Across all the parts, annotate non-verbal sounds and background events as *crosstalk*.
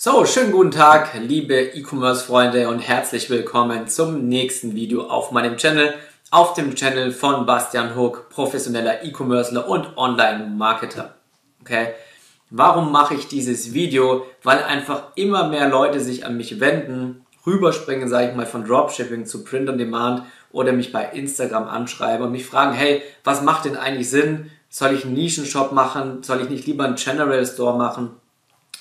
So, schönen guten Tag, liebe E-Commerce-Freunde und herzlich willkommen zum nächsten Video auf meinem Channel, auf dem Channel von Bastian Hook, professioneller E-Commercer und Online-Marketer. Okay, warum mache ich dieses Video? Weil einfach immer mehr Leute sich an mich wenden, rüberspringen, sage ich mal, von Dropshipping zu Print on Demand oder mich bei Instagram anschreiben und mich fragen, hey, was macht denn eigentlich Sinn? Soll ich einen Nischenshop machen? Soll ich nicht lieber einen General Store machen?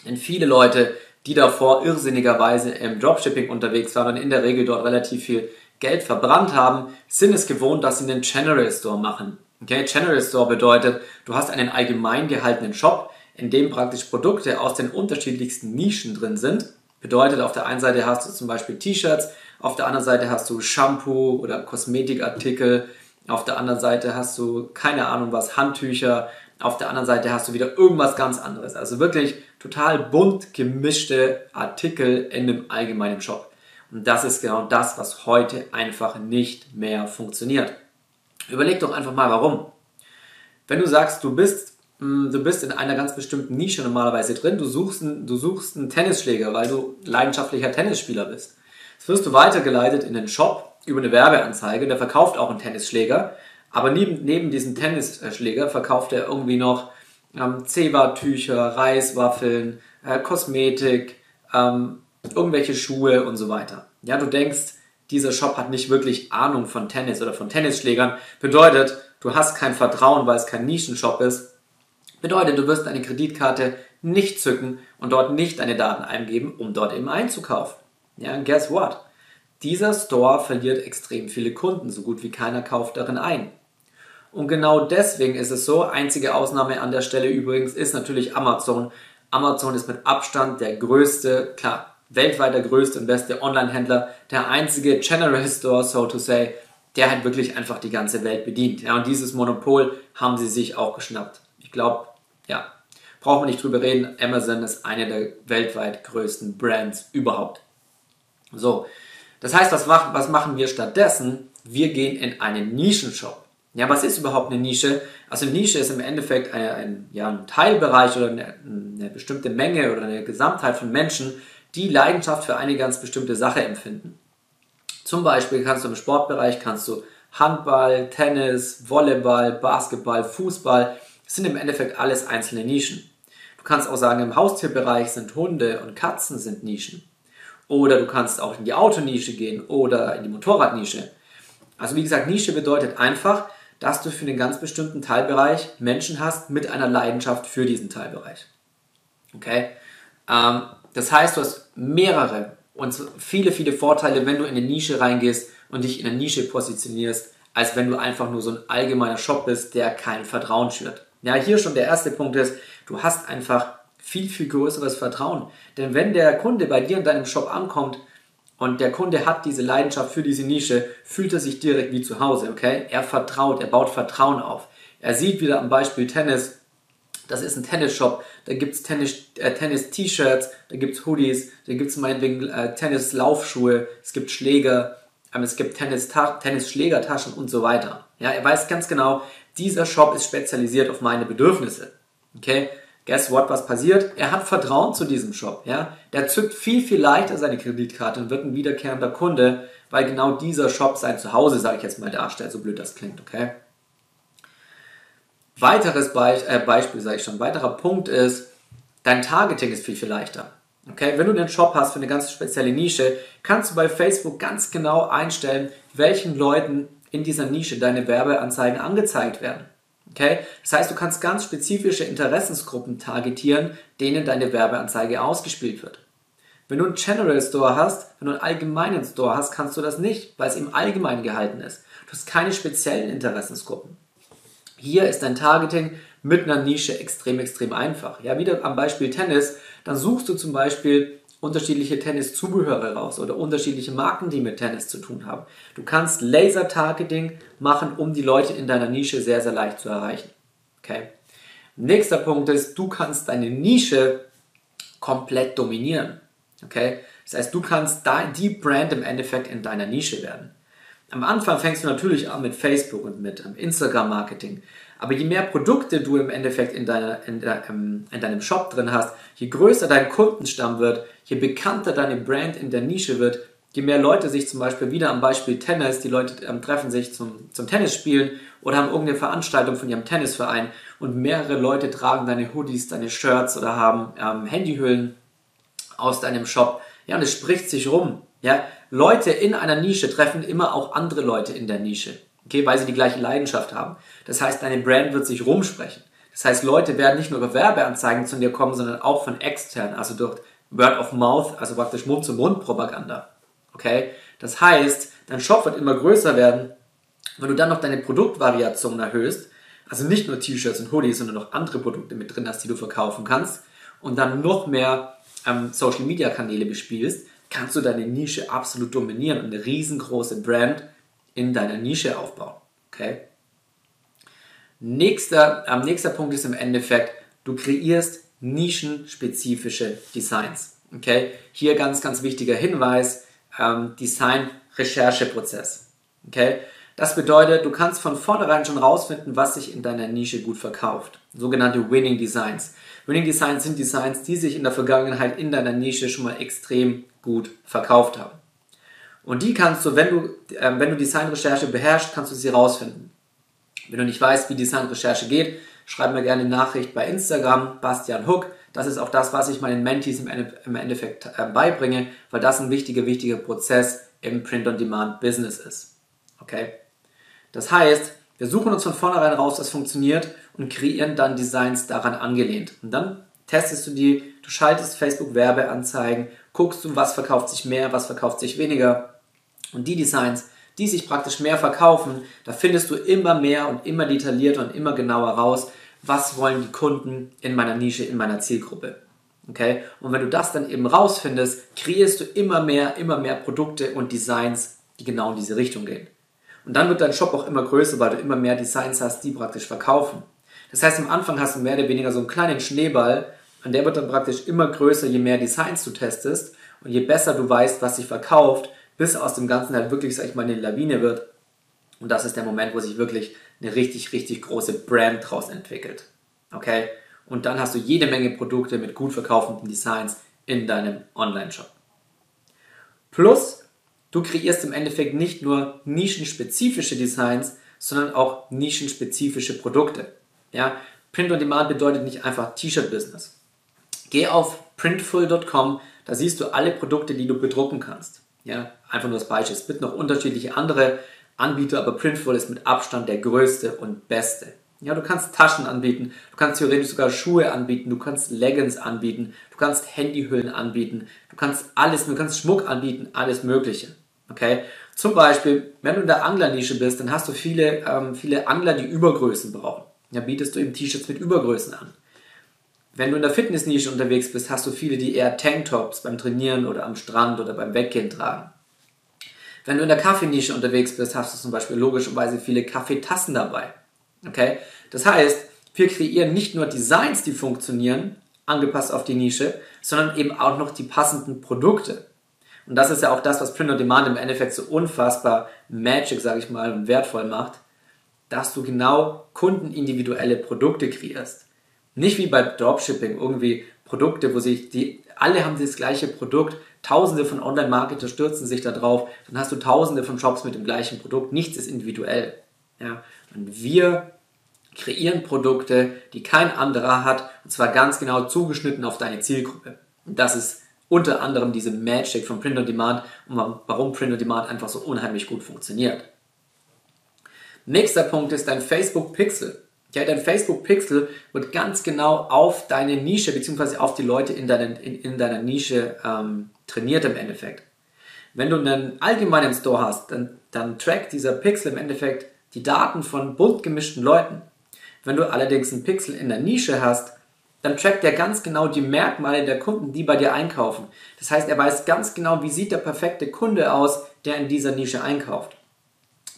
Denn viele Leute die davor irrsinnigerweise im Dropshipping unterwegs waren und in der Regel dort relativ viel Geld verbrannt haben, sind es gewohnt, dass sie einen General Store machen. Okay, General Store bedeutet, du hast einen allgemein gehaltenen Shop, in dem praktisch Produkte aus den unterschiedlichsten Nischen drin sind. Bedeutet, auf der einen Seite hast du zum Beispiel T-Shirts, auf der anderen Seite hast du Shampoo oder Kosmetikartikel, auf der anderen Seite hast du keine Ahnung was, Handtücher, auf der anderen Seite hast du wieder irgendwas ganz anderes. Also wirklich total bunt gemischte Artikel in einem allgemeinen Shop. Und das ist genau das, was heute einfach nicht mehr funktioniert. Überleg doch einfach mal, warum. Wenn du sagst, du bist, mm, du bist in einer ganz bestimmten Nische normalerweise drin, du suchst, einen, du suchst einen Tennisschläger, weil du leidenschaftlicher Tennisspieler bist. Jetzt wirst du weitergeleitet in den Shop über eine Werbeanzeige, der verkauft auch einen Tennisschläger aber neben, neben diesem Tennisschläger verkauft er irgendwie noch ähm, Zewa-Tücher, Reiswaffeln, äh, Kosmetik, ähm, irgendwelche Schuhe und so weiter. Ja, du denkst, dieser Shop hat nicht wirklich Ahnung von Tennis oder von Tennisschlägern. Bedeutet, du hast kein Vertrauen, weil es kein Nischenshop ist. Bedeutet, du wirst deine Kreditkarte nicht zücken und dort nicht deine Daten eingeben, um dort eben einzukaufen. Ja, guess what? Dieser Store verliert extrem viele Kunden, so gut wie keiner kauft darin ein. Und genau deswegen ist es so, einzige Ausnahme an der Stelle übrigens ist natürlich Amazon. Amazon ist mit Abstand der größte, klar, weltweit der größte und beste Online-Händler, der einzige General Store, so to say, der halt wirklich einfach die ganze Welt bedient. Ja, und dieses Monopol haben sie sich auch geschnappt. Ich glaube, ja, braucht man nicht drüber reden, Amazon ist eine der weltweit größten Brands überhaupt. So, das heißt, was, was machen wir stattdessen? Wir gehen in einen Nischenshop. Ja, was ist überhaupt eine Nische? Also eine Nische ist im Endeffekt ein, ein, ja, ein Teilbereich oder eine, eine bestimmte Menge oder eine Gesamtheit von Menschen, die Leidenschaft für eine ganz bestimmte Sache empfinden. Zum Beispiel kannst du im Sportbereich kannst du Handball, Tennis, Volleyball, Basketball, Fußball. Das sind im Endeffekt alles einzelne Nischen. Du kannst auch sagen, im Haustierbereich sind Hunde und Katzen sind Nischen. Oder du kannst auch in die Autonische gehen oder in die Motorradnische. Also wie gesagt, Nische bedeutet einfach, dass du für einen ganz bestimmten Teilbereich Menschen hast mit einer Leidenschaft für diesen Teilbereich. Okay? Ähm, das heißt, du hast mehrere und viele, viele Vorteile, wenn du in eine Nische reingehst und dich in eine Nische positionierst, als wenn du einfach nur so ein allgemeiner Shop bist, der kein Vertrauen schürt. Ja, hier schon der erste Punkt ist, du hast einfach viel, viel größeres Vertrauen. Denn wenn der Kunde bei dir in deinem Shop ankommt und der Kunde hat diese Leidenschaft für diese Nische, fühlt er sich direkt wie zu Hause, okay? Er vertraut, er baut Vertrauen auf. Er sieht wieder am Beispiel Tennis, das ist ein Tennisshop, da gibt's äh, Tennis-T-Shirts, da gibt's Hoodies, da gibt's meinetwegen äh, Tennis-Laufschuhe, es gibt Schläger, ähm, es gibt Tennis-Schlägertaschen und so weiter. Ja, er weiß ganz genau, dieser Shop ist spezialisiert auf meine Bedürfnisse. Okay? Guess what, was passiert? Er hat Vertrauen zu diesem Shop, ja. Der zückt viel, viel leichter seine Kreditkarte und wird ein wiederkehrender Kunde, weil genau dieser Shop sein Zuhause, sage ich jetzt mal, darstellt, so blöd das klingt, okay? Weiteres Be äh, Beispiel, sage ich schon, weiterer Punkt ist, dein Targeting ist viel, viel leichter. Okay, wenn du einen Shop hast für eine ganz spezielle Nische, kannst du bei Facebook ganz genau einstellen, welchen Leuten in dieser Nische deine Werbeanzeigen angezeigt werden. Okay? Das heißt, du kannst ganz spezifische Interessensgruppen targetieren, denen deine Werbeanzeige ausgespielt wird. Wenn du einen General Store hast, wenn du einen allgemeinen Store hast, kannst du das nicht, weil es im Allgemeinen gehalten ist. Du hast keine speziellen Interessensgruppen. Hier ist dein Targeting mit einer Nische extrem, extrem einfach. Ja, wieder am Beispiel Tennis, dann suchst du zum Beispiel unterschiedliche Tennis-Zubehöre raus oder unterschiedliche Marken, die mit Tennis zu tun haben. Du kannst Laser-Targeting machen, um die Leute in deiner Nische sehr, sehr leicht zu erreichen. Okay. Nächster Punkt ist, du kannst deine Nische komplett dominieren. Okay. Das heißt, du kannst die Brand im Endeffekt in deiner Nische werden. Am Anfang fängst du natürlich an mit Facebook und mit ähm, Instagram-Marketing. Aber je mehr Produkte du im Endeffekt in, deiner, in, der, ähm, in deinem Shop drin hast, je größer dein Kundenstamm wird, je bekannter deine Brand in der Nische wird, je mehr Leute sich zum Beispiel wieder am Beispiel Tennis, die Leute ähm, treffen sich zum, zum Tennis spielen oder haben irgendeine Veranstaltung von ihrem Tennisverein und mehrere Leute tragen deine Hoodies, deine Shirts oder haben ähm, Handyhüllen aus deinem Shop. Ja, und es spricht sich rum. Ja, Leute in einer Nische treffen immer auch andere Leute in der Nische. Okay, weil sie die gleiche Leidenschaft haben. Das heißt, deine Brand wird sich rumsprechen. Das heißt, Leute werden nicht nur über Werbeanzeigen zu dir kommen, sondern auch von extern, also durch Word of Mouth, also praktisch Mund-zu-Mund-Propaganda. Okay? Das heißt, dein Shop wird immer größer werden. Wenn du dann noch deine Produktvariation erhöhst, also nicht nur T-Shirts und Hoodies, sondern noch andere Produkte mit drin hast, die du verkaufen kannst und dann noch mehr ähm, Social Media Kanäle bespielst, kannst du deine Nische absolut dominieren und eine riesengroße Brand in deiner Nische aufbauen. Okay? Nächster, ähm, nächster Punkt ist im Endeffekt, du kreierst nischenspezifische Designs. Okay? Hier ganz, ganz wichtiger Hinweis, ähm, Design-Rechercheprozess. Okay? Das bedeutet, du kannst von vornherein schon rausfinden, was sich in deiner Nische gut verkauft. Sogenannte Winning Designs. Winning Designs sind Designs, die sich in der Vergangenheit in deiner Nische schon mal extrem gut verkauft haben. Und die kannst du, wenn du, äh, wenn du Designrecherche beherrschst, kannst du sie rausfinden. Wenn du nicht weißt, wie Designrecherche geht, schreib mir gerne eine Nachricht bei Instagram, Bastian Hook. Das ist auch das, was ich meinen Mentees im Endeffekt äh, beibringe, weil das ein wichtiger, wichtiger Prozess im Print-on-Demand-Business ist. Okay? Das heißt, wir suchen uns von vornherein raus, was funktioniert und kreieren dann Designs daran angelehnt. Und dann testest du die, du schaltest Facebook Werbeanzeigen, guckst du, was verkauft sich mehr, was verkauft sich weniger und die Designs, die sich praktisch mehr verkaufen, da findest du immer mehr und immer detaillierter und immer genauer raus, was wollen die Kunden in meiner Nische, in meiner Zielgruppe. Okay? Und wenn du das dann eben rausfindest, kreierst du immer mehr, immer mehr Produkte und Designs, die genau in diese Richtung gehen. Und dann wird dein Shop auch immer größer, weil du immer mehr Designs hast, die praktisch verkaufen. Das heißt, am Anfang hast du mehr oder weniger so einen kleinen Schneeball, und der wird dann praktisch immer größer, je mehr Designs du testest und je besser du weißt, was sich verkauft, bis aus dem Ganzen halt wirklich, sag ich mal, eine Lawine wird. Und das ist der Moment, wo sich wirklich eine richtig, richtig große Brand draus entwickelt. Okay? Und dann hast du jede Menge Produkte mit gut verkaufenden Designs in deinem Online-Shop. Plus, du kreierst im Endeffekt nicht nur nischenspezifische Designs, sondern auch nischenspezifische Produkte. Ja? Print on Demand bedeutet nicht einfach T-Shirt-Business. Geh auf printful.com, da siehst du alle Produkte, die du bedrucken kannst. Ja, einfach nur das Beispiel. Es gibt noch unterschiedliche andere Anbieter, aber Printful ist mit Abstand der größte und beste. Ja, du kannst Taschen anbieten, du kannst theoretisch sogar Schuhe anbieten, du kannst Leggings anbieten, du kannst Handyhüllen anbieten, du kannst alles, du kannst Schmuck anbieten, alles Mögliche. Okay? Zum Beispiel, wenn du in der Anglernische bist, dann hast du viele, ähm, viele Angler, die Übergrößen brauchen. Ja, bietest du eben T-Shirts mit Übergrößen an. Wenn du in der Fitnessnische unterwegs bist, hast du viele, die eher Tanktops beim Trainieren oder am Strand oder beim Weggehen tragen. Wenn du in der Kaffeenische unterwegs bist, hast du zum Beispiel logischerweise viele Kaffeetassen dabei. Okay? Das heißt, wir kreieren nicht nur Designs, die funktionieren, angepasst auf die Nische, sondern eben auch noch die passenden Produkte. Und das ist ja auch das, was Print on Demand im Endeffekt so unfassbar magic, sage ich mal, und wertvoll macht, dass du genau kundenindividuelle Produkte kreierst. Nicht wie bei Dropshipping, irgendwie Produkte, wo sich die, alle haben das gleiche Produkt, tausende von Online-Marketer stürzen sich da drauf, dann hast du tausende von Shops mit dem gleichen Produkt, nichts ist individuell. Ja? Und wir kreieren Produkte, die kein anderer hat, und zwar ganz genau zugeschnitten auf deine Zielgruppe. Und das ist unter anderem diese Magic von Print on Demand und warum Print on Demand einfach so unheimlich gut funktioniert. Nächster Punkt ist dein Facebook Pixel. Ja, dein Facebook Pixel wird ganz genau auf deine Nische bzw. auf die Leute in, deinen, in, in deiner Nische ähm, trainiert im Endeffekt. Wenn du einen allgemeinen Store hast, dann, dann trackt dieser Pixel im Endeffekt die Daten von bunt gemischten Leuten. Wenn du allerdings einen Pixel in der Nische hast, dann trackt er ganz genau die Merkmale der Kunden, die bei dir einkaufen. Das heißt, er weiß ganz genau, wie sieht der perfekte Kunde aus, der in dieser Nische einkauft.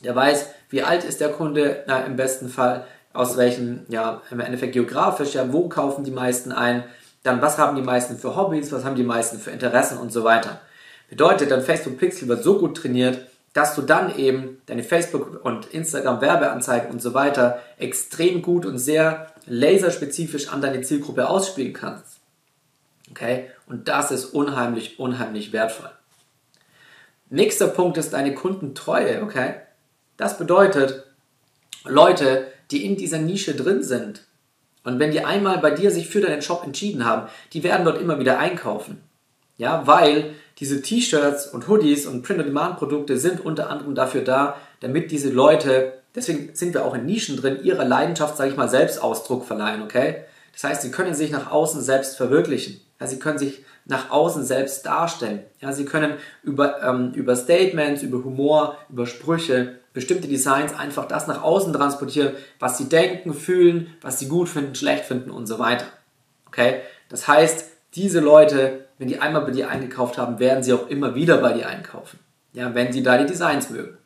Der weiß, wie alt ist der Kunde, na, im besten Fall, aus welchem, ja, im Endeffekt geografisch, ja, wo kaufen die meisten ein, dann was haben die meisten für Hobbys, was haben die meisten für Interessen und so weiter. Bedeutet, dein Facebook Pixel wird so gut trainiert, dass du dann eben deine Facebook- und Instagram-Werbeanzeigen und so weiter extrem gut und sehr laserspezifisch an deine Zielgruppe ausspielen kannst. Okay? Und das ist unheimlich, unheimlich wertvoll. Nächster Punkt ist deine Kundentreue, okay? Das bedeutet, Leute, die in dieser Nische drin sind und wenn die einmal bei dir sich für deinen Shop entschieden haben, die werden dort immer wieder einkaufen. Ja, weil diese T-Shirts und Hoodies und Print-on-Demand-Produkte sind unter anderem dafür da, damit diese Leute, deswegen sind wir auch in Nischen drin, ihrer Leidenschaft, sage ich mal, Selbstausdruck verleihen, okay? Das heißt, sie können sich nach außen selbst verwirklichen. Ja, sie können sich nach außen selbst darstellen. Ja, sie können über, ähm, über Statements, über Humor, über Sprüche, bestimmte Designs einfach das nach außen transportieren, was sie denken, fühlen, was sie gut finden, schlecht finden und so weiter. Okay? Das heißt, diese Leute, wenn die einmal bei dir eingekauft haben, werden sie auch immer wieder bei dir einkaufen. Ja, wenn sie deine Designs mögen.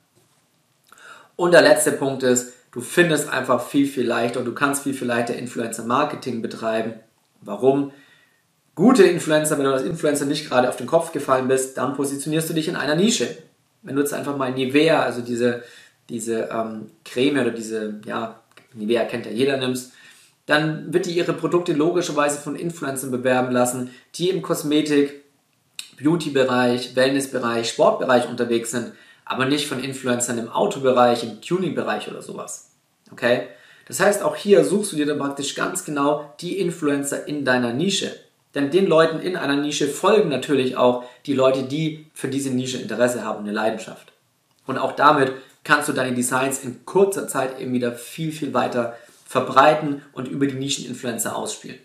Und der letzte Punkt ist, du findest einfach viel, viel leichter und du kannst viel, viel leichter Influencer-Marketing betreiben. Warum? Gute Influencer, wenn du als Influencer nicht gerade auf den Kopf gefallen bist, dann positionierst du dich in einer Nische. Wenn du jetzt einfach mal Nivea, also diese, diese ähm, Creme oder diese, ja, Nivea kennt ja jeder, nimmst, dann wird die ihre Produkte logischerweise von Influencern bewerben lassen, die im Kosmetik, Beauty-Bereich, Wellness-Bereich, Sportbereich unterwegs sind, aber nicht von Influencern im Autobereich, im Tuning-Bereich oder sowas. Okay? Das heißt, auch hier suchst du dir dann praktisch ganz genau die Influencer in deiner Nische. Denn den Leuten in einer Nische folgen natürlich auch die Leute, die für diese Nische Interesse haben, eine Leidenschaft. Und auch damit kannst du deine Designs in kurzer Zeit eben wieder viel, viel weiter verbreiten und über die Nischeninfluencer ausspielen.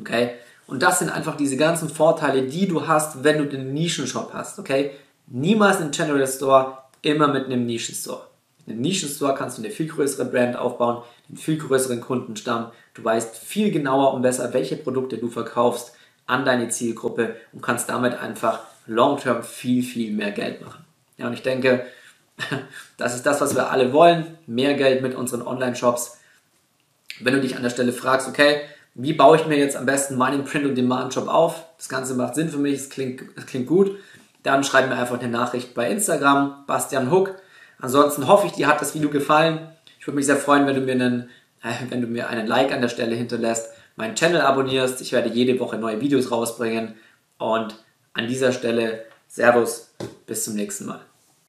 Okay? Und das sind einfach diese ganzen Vorteile, die du hast, wenn du den Nischenshop hast. Okay? Niemals einen General Store, immer mit einem Nischenstore. Mit einem Nischenstore kannst du eine viel größere Brand aufbauen, einen viel größeren Kundenstamm. Du weißt viel genauer und besser, welche Produkte du verkaufst an deine Zielgruppe und kannst damit einfach long-term viel, viel mehr Geld machen. Ja, und ich denke, *laughs* das ist das, was wir alle wollen. Mehr Geld mit unseren Online-Shops. Wenn du dich an der Stelle fragst, okay, wie baue ich mir jetzt am besten meinen Print-on-Demand-Shop auf? Das Ganze macht Sinn für mich, es klingt, es klingt gut. Dann schreib mir einfach eine Nachricht bei Instagram, Bastian Hook. Ansonsten hoffe ich, dir hat das Video gefallen. Ich würde mich sehr freuen, wenn du mir einen, äh, wenn du mir einen Like an der Stelle hinterlässt, meinen Channel abonnierst. Ich werde jede Woche neue Videos rausbringen. Und an dieser Stelle, Servus, bis zum nächsten Mal.